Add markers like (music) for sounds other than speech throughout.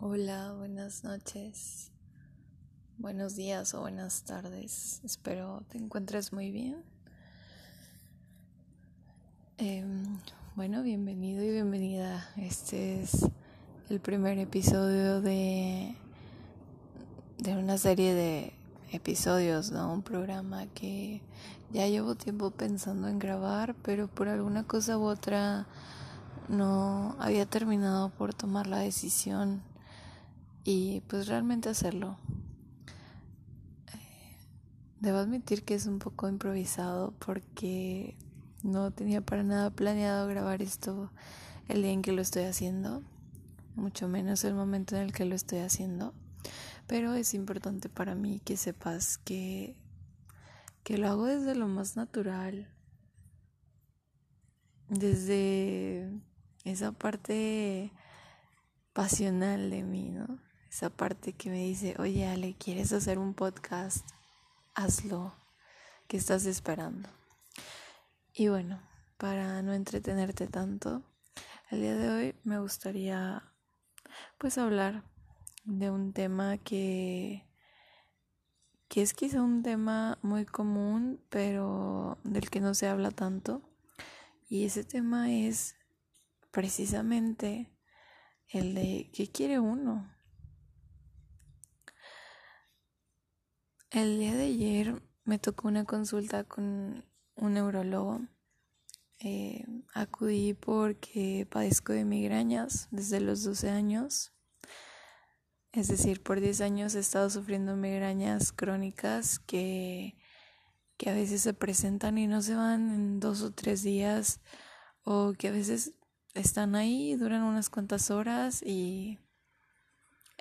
Hola, buenas noches, buenos días o buenas tardes. Espero te encuentres muy bien. Em, bueno, bienvenido y bienvenida. Este es el primer episodio de, de una serie de episodios, ¿no? Un programa que ya llevo tiempo pensando en grabar, pero por alguna cosa u otra no había terminado por tomar la decisión y pues realmente hacerlo. Eh, debo admitir que es un poco improvisado porque no tenía para nada planeado grabar esto el día en que lo estoy haciendo, mucho menos el momento en el que lo estoy haciendo, pero es importante para mí que sepas que, que lo hago desde lo más natural, desde esa parte pasional de mí, ¿no? Esa parte que me dice, oye Ale, ¿quieres hacer un podcast? Hazlo. ¿Qué estás esperando? Y bueno, para no entretenerte tanto, el día de hoy me gustaría pues hablar de un tema que que es quizá un tema muy común, pero del que no se habla tanto. Y ese tema es precisamente el de qué quiere uno, El día de ayer me tocó una consulta con un neurólogo. Eh, acudí porque padezco de migrañas desde los 12 años. Es decir, por 10 años he estado sufriendo migrañas crónicas que, que a veces se presentan y no se van en dos o tres días o que a veces están ahí, duran unas cuantas horas y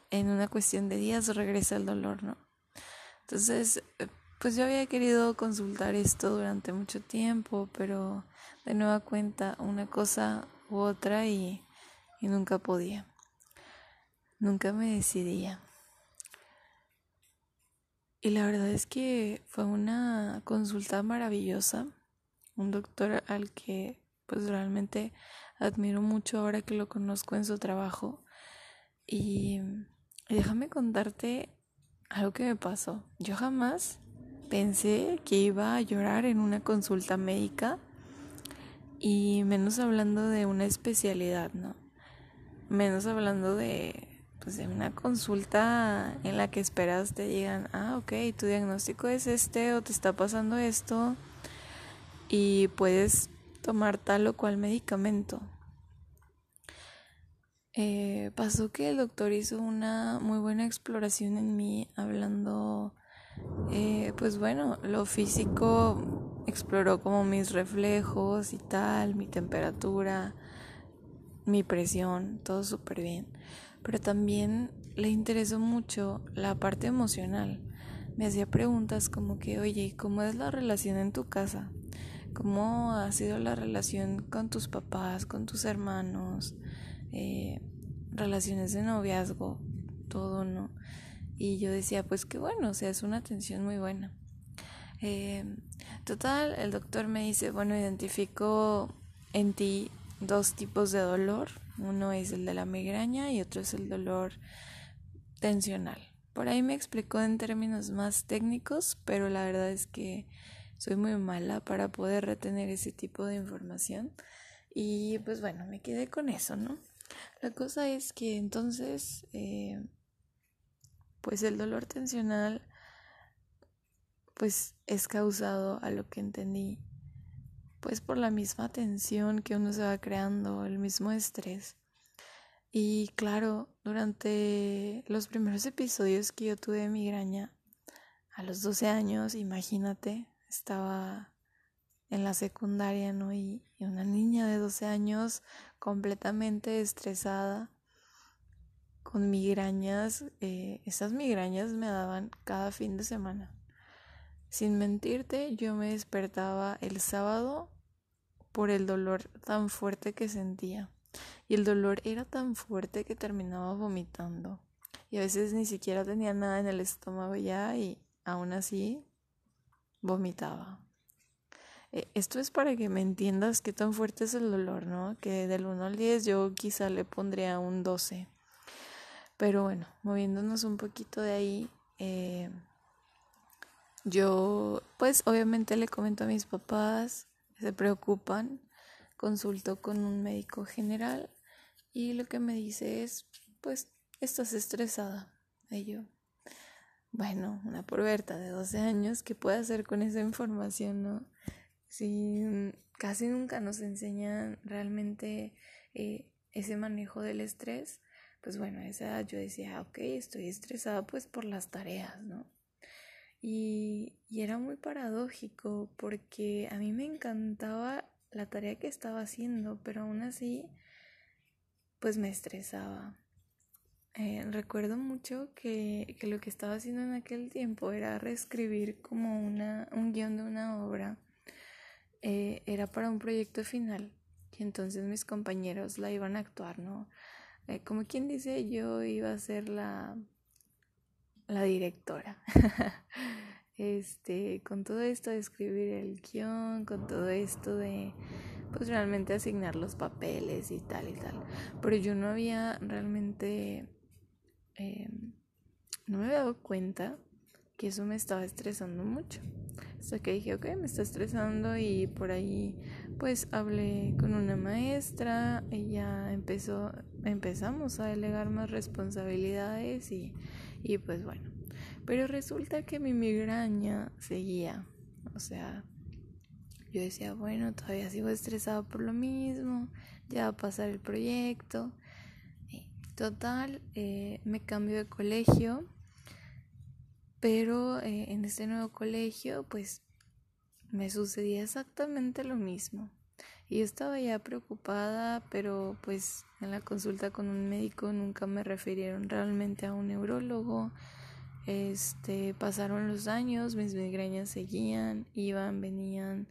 en una cuestión de días regresa el dolor, ¿no? Entonces, eh, pues yo había querido consultar esto durante mucho tiempo, pero de nueva cuenta una cosa u otra y, y nunca podía. Nunca me decidía. Y la verdad es que fue una consulta maravillosa. Un doctor al que pues realmente admiro mucho ahora que lo conozco en su trabajo. Y déjame contarte algo que me pasó. Yo jamás pensé que iba a llorar en una consulta médica y menos hablando de una especialidad, ¿no? Menos hablando de, pues, de una consulta en la que esperas te digan, ah, ok, tu diagnóstico es este o te está pasando esto y puedes tomar tal o cual medicamento. Eh, pasó que el doctor hizo una muy buena exploración en mí, hablando, eh, pues bueno, lo físico exploró como mis reflejos y tal, mi temperatura, mi presión, todo súper bien. Pero también le interesó mucho la parte emocional. Me hacía preguntas como que, oye, ¿cómo es la relación en tu casa? ¿Cómo ha sido la relación con tus papás, con tus hermanos? Eh, relaciones de noviazgo, todo, ¿no? Y yo decía, pues qué bueno, o sea, es una atención muy buena. Eh, total, el doctor me dice, bueno, identifico en ti dos tipos de dolor. Uno es el de la migraña y otro es el dolor tensional. Por ahí me explicó en términos más técnicos, pero la verdad es que soy muy mala para poder retener ese tipo de información. Y pues bueno, me quedé con eso, ¿no? La cosa es que entonces, eh, pues el dolor tensional, pues es causado a lo que entendí, pues por la misma tensión que uno se va creando, el mismo estrés. Y claro, durante los primeros episodios que yo tuve de migraña, a los 12 años, imagínate, estaba en la secundaria, ¿no? Y, una niña de 12 años completamente estresada, con migrañas, eh, esas migrañas me daban cada fin de semana. Sin mentirte, yo me despertaba el sábado por el dolor tan fuerte que sentía. Y el dolor era tan fuerte que terminaba vomitando. Y a veces ni siquiera tenía nada en el estómago ya y aún así vomitaba. Eh, esto es para que me entiendas qué tan fuerte es el dolor, ¿no? Que del 1 al 10 yo quizá le pondría un 12. Pero bueno, moviéndonos un poquito de ahí, eh, yo pues obviamente le comento a mis papás, se preocupan, consulto con un médico general y lo que me dice es, pues estás estresada. Y yo, bueno, una puberta de 12 años, ¿qué puede hacer con esa información, no? Si casi nunca nos enseñan realmente eh, ese manejo del estrés, pues bueno, esa yo decía, ok, estoy estresada pues por las tareas, ¿no? Y, y era muy paradójico porque a mí me encantaba la tarea que estaba haciendo, pero aún así, pues me estresaba. Eh, recuerdo mucho que, que, lo que estaba haciendo en aquel tiempo era reescribir como una, un guion de una obra. Eh, era para un proyecto final y entonces mis compañeros la iban a actuar, ¿no? Eh, como quien dice, yo iba a ser la, la directora. (laughs) este, con todo esto de escribir el guion, con todo esto de pues realmente asignar los papeles y tal y tal. Pero yo no había realmente, em, no me había dado cuenta que eso me estaba estresando mucho. Hasta que dije, ok, me está estresando y por ahí pues hablé con una maestra, ella empezó, empezamos a delegar más responsabilidades y, y pues bueno, pero resulta que mi migraña seguía. O sea, yo decía, bueno, todavía sigo estresado por lo mismo, ya va a pasar el proyecto. total, eh, me cambio de colegio, pero eh, en este nuevo colegio, pues me sucedía exactamente lo mismo. Y yo estaba ya preocupada, pero pues en la consulta con un médico nunca me refirieron realmente a un neurólogo este, pasaron los años, mis migrañas seguían, iban, venían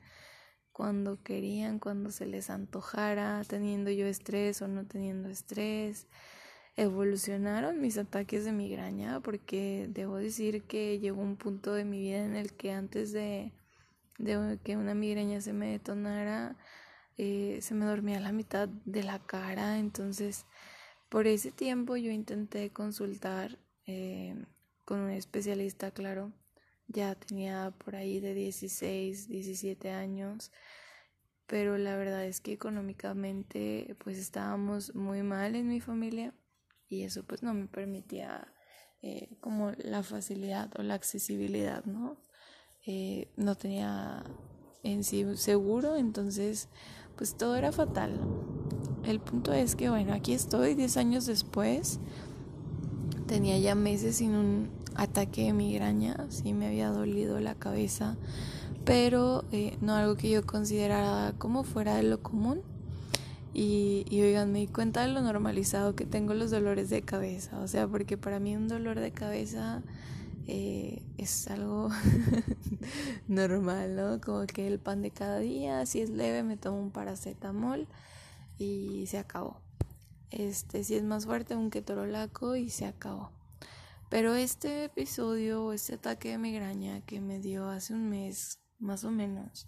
cuando querían, cuando se les antojara, teniendo yo estrés o no teniendo estrés. Evolucionaron mis ataques de migraña porque debo decir que llegó un punto de mi vida en el que antes de, de que una migraña se me detonara, eh, se me dormía la mitad de la cara. Entonces, por ese tiempo yo intenté consultar eh, con un especialista, claro. Ya tenía por ahí de 16, 17 años, pero la verdad es que económicamente pues estábamos muy mal en mi familia y eso pues no me permitía eh, como la facilidad o la accesibilidad, ¿no? Eh, no tenía en sí seguro, entonces pues todo era fatal. El punto es que bueno, aquí estoy 10 años después Tenía ya meses sin un ataque de migraña, sí me había dolido la cabeza, pero eh, no algo que yo considerara como fuera de lo común. Y, oigan, me di cuenta de lo normalizado que tengo los dolores de cabeza. O sea, porque para mí un dolor de cabeza eh, es algo (laughs) normal, ¿no? Como que el pan de cada día, si es leve, me tomo un paracetamol y se acabó. Este, si es más fuerte, un ketorolaco y se acabó. Pero este episodio, este ataque de migraña que me dio hace un mes, más o menos,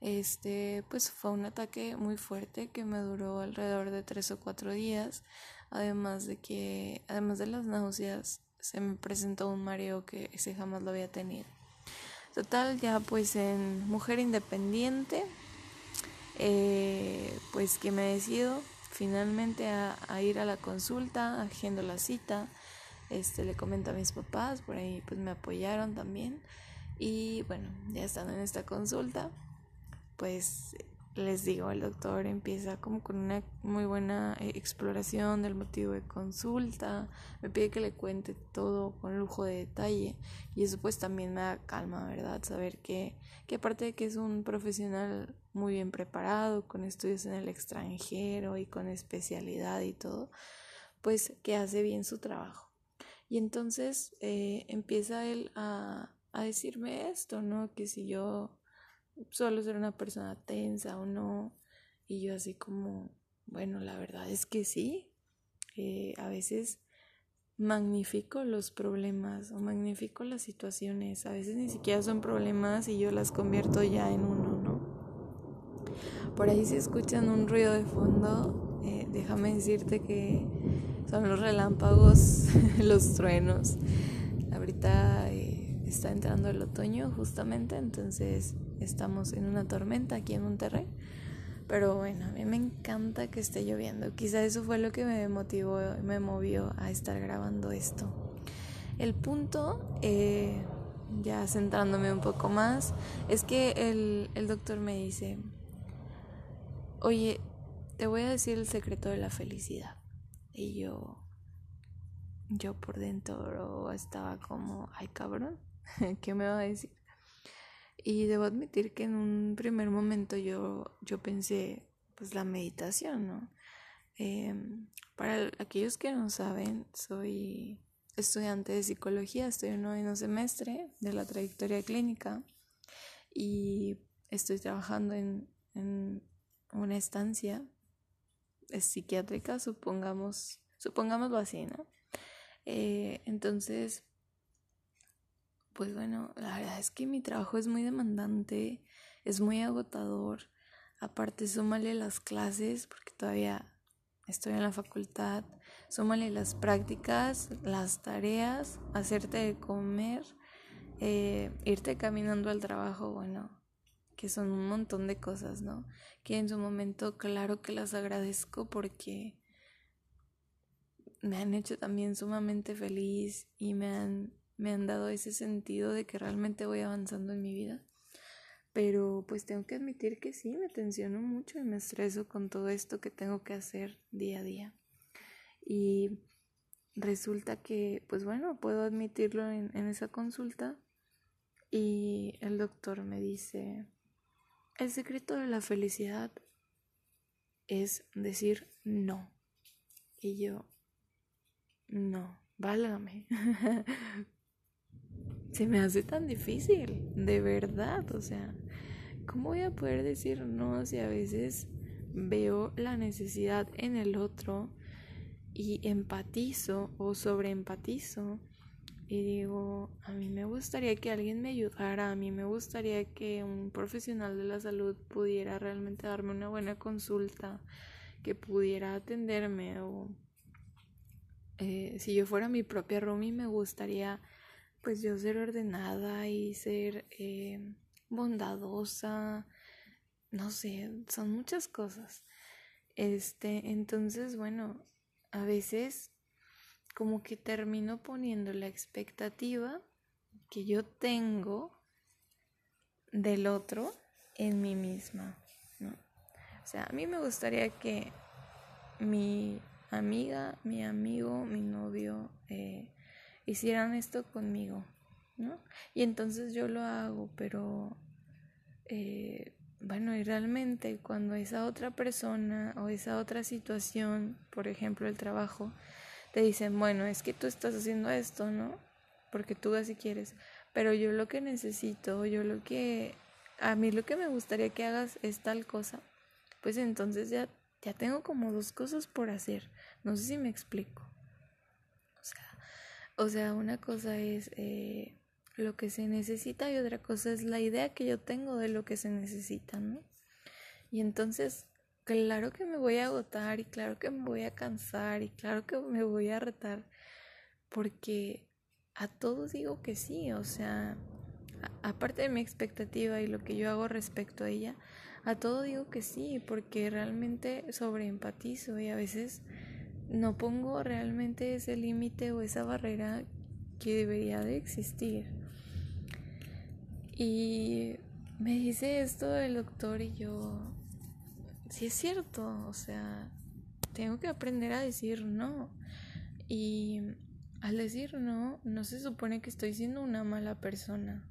este, pues fue un ataque muy fuerte que me duró alrededor de tres o cuatro días. Además de que, además de las náuseas, se me presentó un mareo que ese jamás lo había tenido. Total, ya pues en Mujer Independiente, eh, pues que me decido finalmente a, ir a la consulta, agendo la cita, este, le comento a mis papás, por ahí pues me apoyaron también y bueno, ya estando en esta consulta, pues les digo, el doctor empieza como con una muy buena eh, exploración del motivo de consulta, me pide que le cuente todo con lujo de detalle y eso pues también me da calma, ¿verdad? Saber que, que aparte de que es un profesional muy bien preparado, con estudios en el extranjero y con especialidad y todo, pues que hace bien su trabajo. Y entonces eh, empieza él a, a decirme esto, ¿no? Que si yo solo ser una persona tensa o no. Y yo así como, bueno, la verdad es que sí. Eh, a veces magnifico los problemas o magnifico las situaciones. A veces ni siquiera son problemas y yo las convierto ya en uno, ¿no? Por ahí si escuchan un ruido de fondo, eh, déjame decirte que son los relámpagos, (laughs) los truenos. Ahorita eh, está entrando el otoño justamente, entonces estamos en una tormenta aquí en Monterrey. Pero bueno, a mí me encanta que esté lloviendo. Quizá eso fue lo que me motivó, me movió a estar grabando esto. El punto, eh, ya centrándome un poco más, es que el, el doctor me dice, oye, te voy a decir el secreto de la felicidad. Y yo, yo por dentro estaba como, ay cabrón, (laughs) ¿qué me va a decir? Y debo admitir que en un primer momento yo, yo pensé, pues la meditación, ¿no? Em, para aquellos que no saben, soy estudiante de psicología, estoy en noveno semestre de la trayectoria clínica y estoy trabajando en, en una estancia psiquiátrica, supongamos, supongámoslo así, ¿no? Eh, entonces, pues bueno, la verdad es que mi trabajo es muy demandante, es muy agotador. Aparte, súmale las clases, porque todavía estoy en la facultad, súmale las prácticas, las tareas, hacerte de comer, eh, irte caminando al trabajo, bueno, que son un montón de cosas, ¿no? Que en su momento, claro que las agradezco porque me han hecho también sumamente feliz y me han, me han dado ese sentido de que realmente voy avanzando en mi vida. Pero pues tengo que admitir que sí, me tensiono mucho y me estreso con todo esto que tengo que hacer día a día. Y resulta que, pues bueno, puedo admitirlo en, en esa consulta y el doctor me dice, el secreto de la felicidad es decir no. Y yo, no, válgame. (laughs) Se me hace tan difícil, de verdad. O sea, ¿cómo voy a poder decir no si a veces veo la necesidad en el otro y empatizo o sobreempatizo y digo, a mí me gustaría que alguien me ayudara, a mí me gustaría que un profesional de la salud pudiera realmente darme una buena consulta, que pudiera atenderme o eh, si yo fuera mi propia Rumi me gustaría pues yo ser ordenada y ser eh, bondadosa, no sé, son muchas cosas. Este, entonces, bueno, a veces como que termino poniendo la expectativa que yo tengo del otro en mí misma, ¿no? O sea, a mí me gustaría que mi amiga, mi amigo, mi novio eh, hicieran esto conmigo, ¿no? Y entonces yo lo hago, pero eh, bueno, y realmente cuando esa otra persona o esa otra situación, por ejemplo el trabajo, te dicen, bueno, es que tú estás haciendo esto, ¿no? Porque tú así quieres. Pero yo lo que necesito, yo lo que, a mí lo que me gustaría que hagas es tal cosa. Pues entonces ya, ya tengo como dos cosas por hacer. No sé si me explico. O sea, una cosa es eh, lo que se necesita y otra cosa es la idea que yo tengo de lo que se necesita, ¿no? Y entonces claro que me voy a agotar y claro que me voy a cansar y claro que me voy a retar porque a todos digo que sí, o sea, aparte de mi expectativa y lo que yo hago respecto a ella, a todo digo que sí, porque realmente sobreempatizo y a veces no pongo realmente ese límite o esa barrera que debería de existir. Y me dice esto el doctor y yo, sí es cierto, o sea, tengo que aprender a decir no. Y al decir no, no se supone que estoy siendo una mala persona.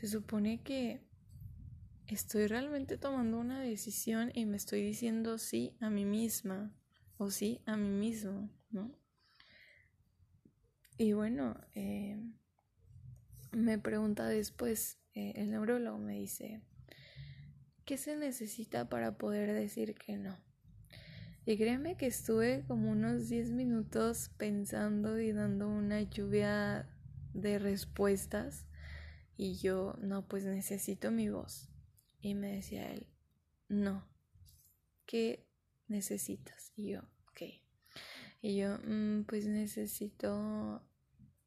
Se supone que estoy realmente tomando una decisión y me estoy diciendo sí a mí misma o sí a mí mismo, ¿no? Y bueno, eh, me pregunta después, eh, el neurólogo me dice, ¿Qué se necesita para poder decir que no? Y créeme que estuve como unos 10 minutos pensando y dando una lluvia de respuestas y yo, no, pues necesito mi voz. Y me decía él, no, ¿qué necesitas? Y yo, ok. Y yo, mm, pues necesito,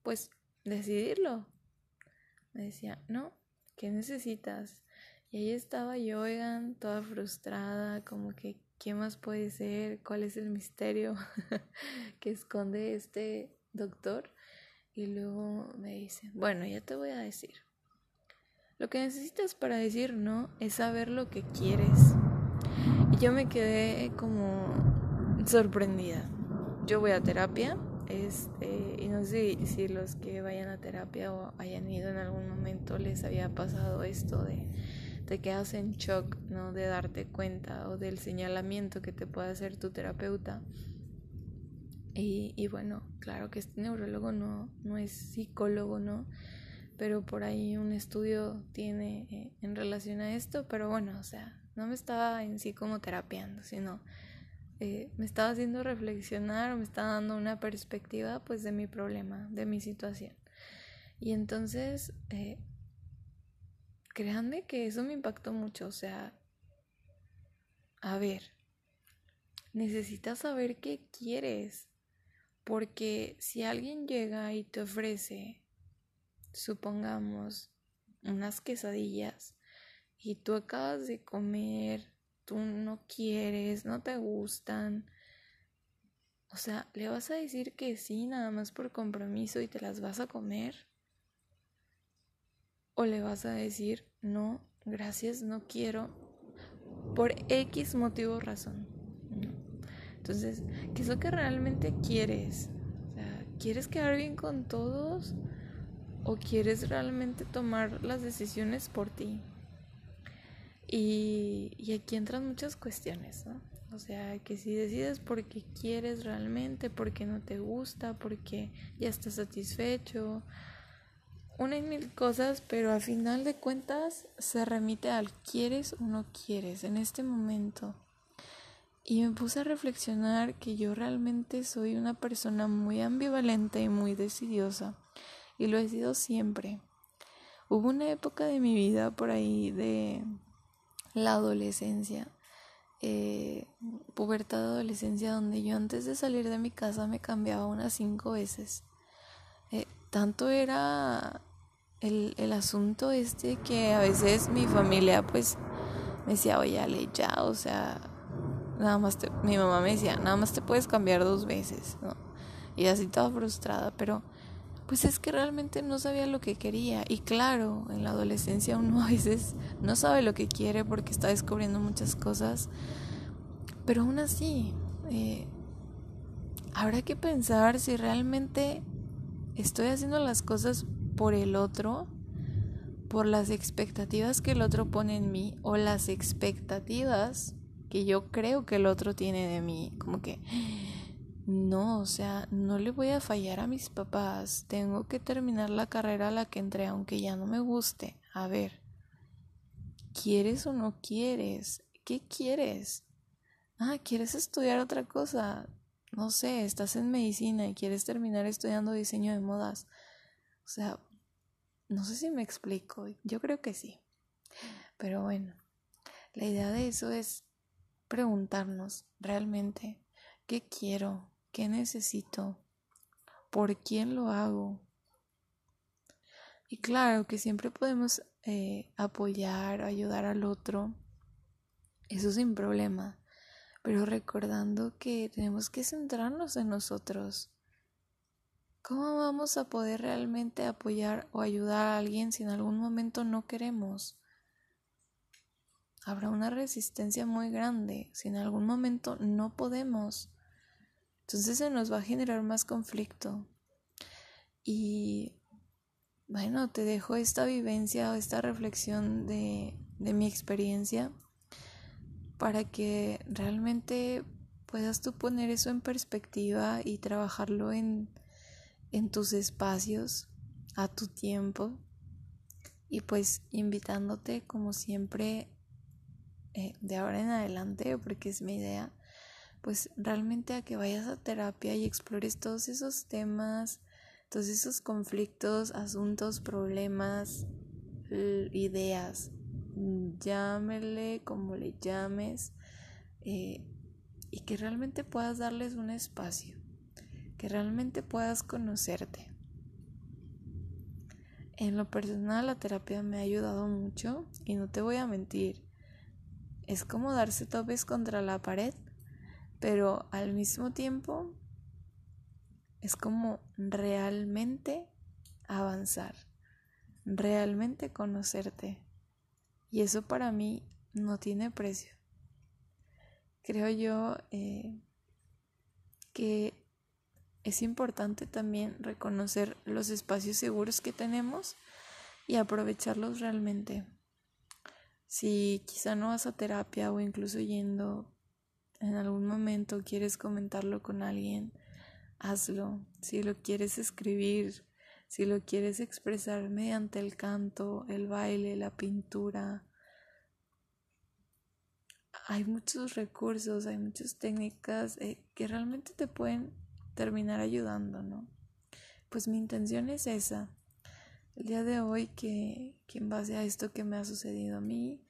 pues, decidirlo. Me decía, no, ¿qué necesitas? Y ahí estaba yo, toda frustrada, como que, ¿qué más puede ser? ¿Cuál es el misterio (laughs) que esconde este doctor? Y luego me dice, bueno, ya te voy a decir. Lo que necesitas para decir no es saber lo que quieres. Yo me quedé como sorprendida. Yo voy a terapia, este, y no sé si los que vayan a terapia o hayan ido en algún momento les había pasado esto de te quedas en shock, ¿no? De darte cuenta o del señalamiento que te puede hacer tu terapeuta. Y, y bueno, claro que este neurólogo no, no es psicólogo, ¿no? Pero por ahí un estudio tiene eh, en relación a esto, pero bueno, o sea, no me estaba en sí como terapiando, sino eh, me estaba haciendo reflexionar, me estaba dando una perspectiva pues de mi problema, de mi situación. Y entonces eh, créanme que eso me impactó mucho, o sea, a ver, necesitas saber qué quieres, porque si alguien llega y te ofrece, supongamos, unas quesadillas y tú acabas de comer, tú no quieres, no te gustan, o sea, ¿le vas a decir que sí nada más por compromiso y te las vas a comer? o le vas a decir, no, gracias, no quiero, por X motivo o razón. Entonces, ¿qué es lo que realmente quieres? O sea, ¿quieres quedar bien con todos o quieres realmente tomar las decisiones por ti? Y, aquí entran muchas cuestiones, ¿no? O sea, que si decides porque quieres realmente, porque no te gusta, porque ya estás satisfecho, una y mil cosas, pero al final de cuentas se remite al quieres o no quieres en este momento. Y me puse a reflexionar que yo realmente soy una persona muy ambivalente y muy decidiosa. Y lo he sido siempre. Hubo una época de mi vida por ahí de la adolescencia, eh, pubertad de adolescencia, donde yo antes de salir de mi casa me cambiaba unas cinco veces. Eh, tanto era el, el, asunto este que a veces mi familia pues me decía, oye, ya, o sea, nada más te, mi mamá me decía, nada más te puedes cambiar dos veces, ¿no? Y así estaba frustrada, pero pues es que realmente no sabía lo que quería. Y claro, en la adolescencia uno a veces no sabe lo que quiere porque está descubriendo muchas cosas, pero aún así, eh, habrá que pensar si realmente estoy haciendo las cosas por el otro, por las expectativas que el otro pone en mí o las expectativas que yo creo que el otro tiene de mí, como que no, o sea, no le voy a fallar a mis papás, tengo que terminar la carrera a la que entré aunque ya no me guste. A ver, ¿quieres o no quieres? ¿Qué quieres? Ah, ¿quieres estudiar otra cosa? no sé, estás en medicina y quieres terminar estudiando diseño de modas. O sea, no sé si me explico, yo creo que sí. Pero bueno, la idea de eso es preguntarnos realmente qué quiero, qué necesito, por quién lo hago. Y claro que siempre podemos eh, apoyar, ayudar al otro, eso sin problema pero recordando que tenemos que centrarnos en nosotros. ¿Cómo vamos a poder realmente apoyar o ayudar a alguien si en algún momento no queremos? Habrá una resistencia muy grande si en algún momento no podemos. Entonces se nos va a generar más conflicto. Y bueno, te dejo esta vivencia o esta reflexión de, de mi experiencia para que realmente puedas tú poner eso en perspectiva y trabajarlo en, en tus espacios, a tu tiempo y pues invitándote como siempre eh, de ahora en adelante, porque es mi idea, pues realmente a que vayas a terapia y explores todos esos temas, todos esos conflictos, asuntos, problemas, ideas llámele como le llames, eh, y que realmente puedas darles un espacio. que realmente puedas conocerte. En lo personal la terapia me ha ayudado mucho y no te voy a mentir. Es como darse topes contra la pared, pero al mismo tiempo es como realmente avanzar, realmente conocerte. Y eso para mí no tiene precio. Creo yo eh, que es importante también reconocer los espacios seguros que tenemos y aprovecharlos realmente. Si quizá no vas a terapia o incluso yendo en algún momento quieres comentarlo con alguien, hazlo. Si lo quieres escribir, si lo quieres expresar mediante el canto, el baile, la pintura, hay muchos recursos, hay muchas técnicas eh, que realmente te pueden terminar ayudando, ¿no? Pues mi intención es esa. El día de hoy que, en base a esto que me ha sucedido a mí,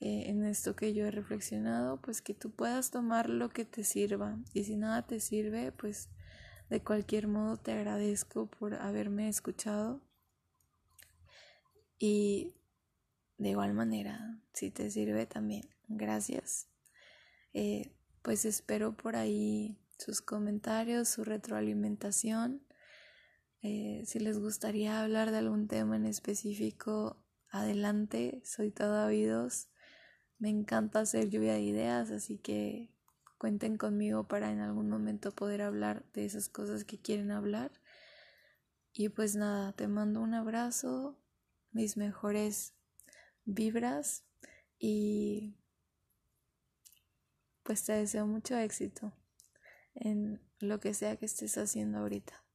eh, en esto que yo he reflexionado, pues que tú puedas tomar lo que te sirva. Y si nada te sirve, pues de cualquier modo te agradezco por haberme escuchado. Y de igual manera, si te sirve también, gracias. Eh, pues espero por ahí sus comentarios, su retroalimentación. Eh, si les gustaría hablar de algún tema en específico, adelante, soy todo oídos. Me encanta hacer lluvia de ideas, así que cuenten conmigo para en algún momento poder hablar de esas cosas que quieren hablar. Y pues nada, te mando un abrazo, mis mejores vibras y pues te deseo mucho éxito en lo que sea que estés haciendo ahorita.